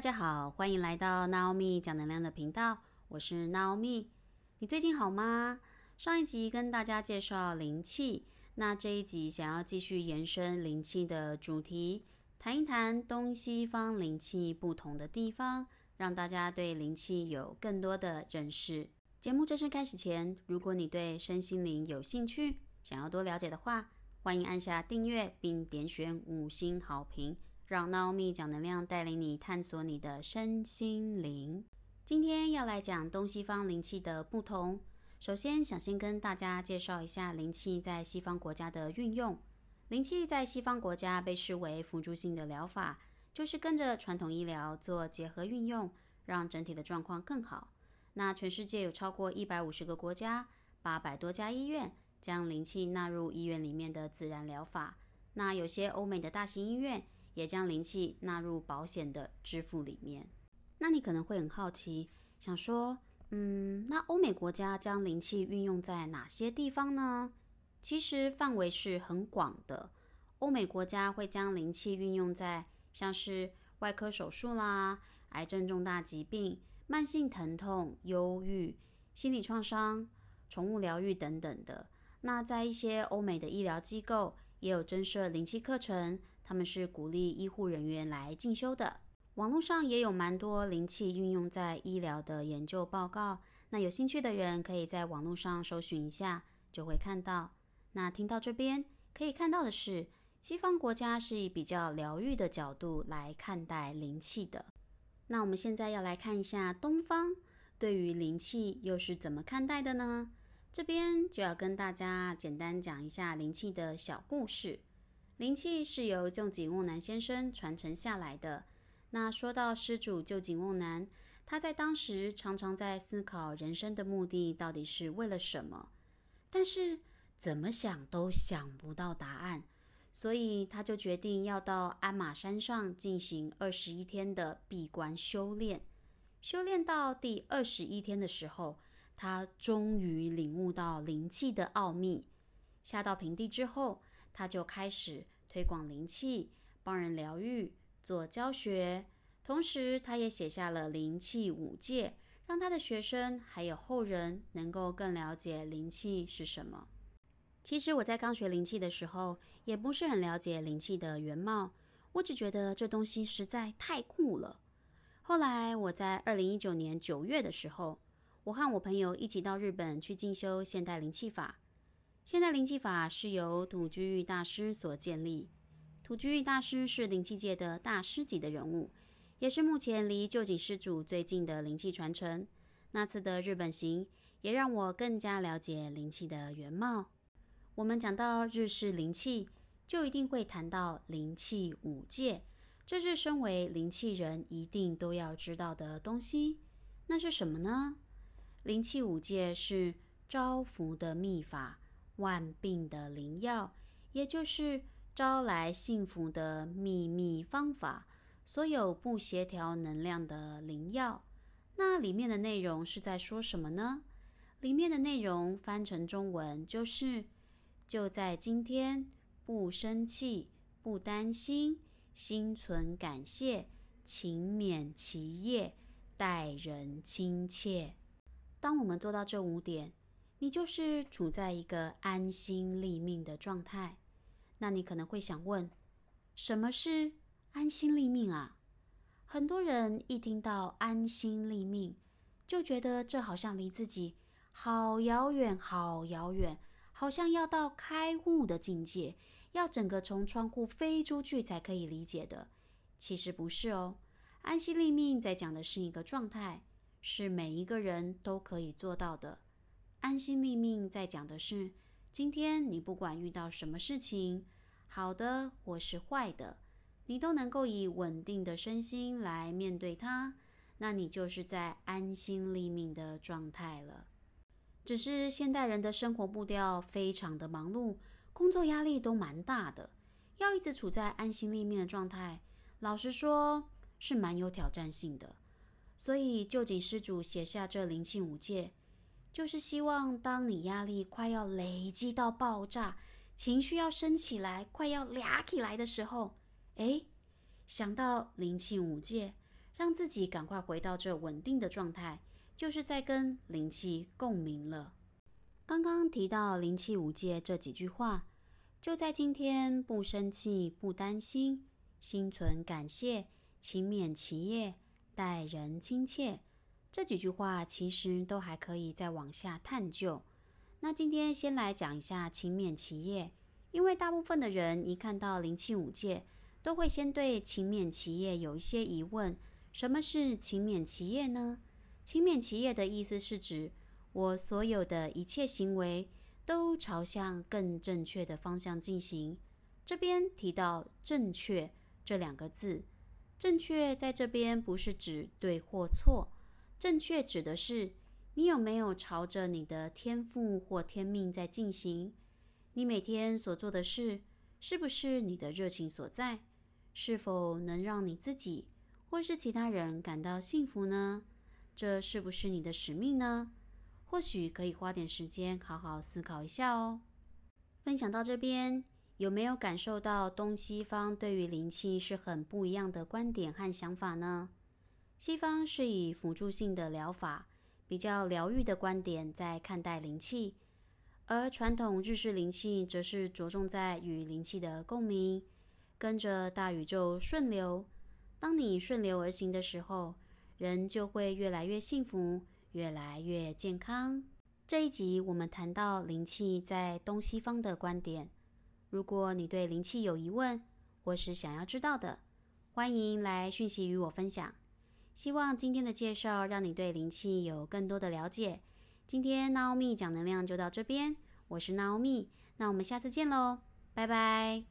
大家好，欢迎来到 Naomi 讲能量的频道，我是 Naomi。你最近好吗？上一集跟大家介绍灵气，那这一集想要继续延伸灵气的主题，谈一谈东西方灵气不同的地方，让大家对灵气有更多的认识。节目正式开始前，如果你对身心灵有兴趣，想要多了解的话，欢迎按下订阅并点选五星好评。让 Naomi 讲能量带领你探索你的身心灵。今天要来讲东西方灵气的不同。首先，想先跟大家介绍一下灵气在西方国家的运用。灵气在西方国家被视为辅助性的疗法，就是跟着传统医疗做结合运用，让整体的状况更好。那全世界有超过一百五十个国家，八百多家医院将灵气纳入医院里面的自然疗法。那有些欧美的大型医院。也将灵气纳入保险的支付里面。那你可能会很好奇，想说，嗯，那欧美国家将灵气运用在哪些地方呢？其实范围是很广的。欧美国家会将灵气运用在像是外科手术啦、癌症重大疾病、慢性疼痛、忧郁、心理创伤、宠物疗愈等等的。那在一些欧美的医疗机构也有增设灵气课程。他们是鼓励医护人员来进修的。网络上也有蛮多灵气运用在医疗的研究报告，那有兴趣的人可以在网络上搜寻一下，就会看到。那听到这边可以看到的是，西方国家是以比较疗愈的角度来看待灵气的。那我们现在要来看一下东方对于灵气又是怎么看待的呢？这边就要跟大家简单讲一下灵气的小故事。灵气是由旧井瓮南先生传承下来的。那说到施主旧井瓮南，他在当时常常在思考人生的目的到底是为了什么，但是怎么想都想不到答案，所以他就决定要到鞍马山上进行二十一天的闭关修炼。修炼到第二十一天的时候，他终于领悟到灵气的奥秘。下到平地之后。他就开始推广灵气，帮人疗愈，做教学。同时，他也写下了灵气五戒，让他的学生还有后人能够更了解灵气是什么。其实我在刚学灵气的时候，也不是很了解灵气的原貌，我只觉得这东西实在太酷了。后来我在二零一九年九月的时候，我和我朋友一起到日本去进修现代灵气法。现代灵气法是由土居玉大师所建立。土居玉大师是灵气界的大师级的人物，也是目前离旧井施主最近的灵气传承。那次的日本行也让我更加了解灵气的原貌。我们讲到日式灵气，就一定会谈到灵气五戒，这是身为灵气人一定都要知道的东西。那是什么呢？灵气五戒是招福的秘法。万病的灵药，也就是招来幸福的秘密方法。所有不协调能量的灵药，那里面的内容是在说什么呢？里面的内容翻成中文就是：就在今天，不生气，不担心，心存感谢，勤勉其业，待人亲切。当我们做到这五点。你就是处在一个安心立命的状态，那你可能会想问，什么是安心立命啊？很多人一听到安心立命，就觉得这好像离自己好遥远、好遥远，好像要到开悟的境界，要整个从窗户飞出去才可以理解的。其实不是哦，安心立命在讲的是一个状态，是每一个人都可以做到的。安心立命在讲的是，今天你不管遇到什么事情，好的或是坏的，你都能够以稳定的身心来面对它，那你就是在安心立命的状态了。只是现代人的生活步调非常的忙碌，工作压力都蛮大的，要一直处在安心立命的状态，老实说是蛮有挑战性的。所以旧井施主写下这灵气五戒。就是希望，当你压力快要累积到爆炸，情绪要升起来，快要俩起来的时候，哎，想到灵气五戒，让自己赶快回到这稳定的状态，就是在跟灵气共鸣了。刚刚提到灵气五戒这几句话，就在今天不生气、不担心、心存感谢、勤勉其业、待人亲切这几句话，其实都还可以再往下探究。那今天先来讲一下勤勉其业，因为大部分的人一看到灵气五戒，都会先对勤勉其业有一些疑问。什么是勤勉其业呢？勤勉其业的意思是指我所有的一切行为都朝向更正确的方向进行。这边提到“正确”这两个字，“正确”在这边不是指对或错，正确指的是。你有没有朝着你的天赋或天命在进行？你每天所做的事，是不是你的热情所在？是否能让你自己或是其他人感到幸福呢？这是不是你的使命呢？或许可以花点时间好好思考一下哦。分享到这边，有没有感受到东西方对于灵气是很不一样的观点和想法呢？西方是以辅助性的疗法。比较疗愈的观点在看待灵气，而传统日式灵气则是着重在与灵气的共鸣，跟着大宇宙顺流。当你顺流而行的时候，人就会越来越幸福，越来越健康。这一集我们谈到灵气在东西方的观点。如果你对灵气有疑问，或是想要知道的，欢迎来讯息与我分享。希望今天的介绍让你对灵气有更多的了解。今天 Naomi 讲能量就到这边，我是 Naomi，那我们下次见喽，拜拜。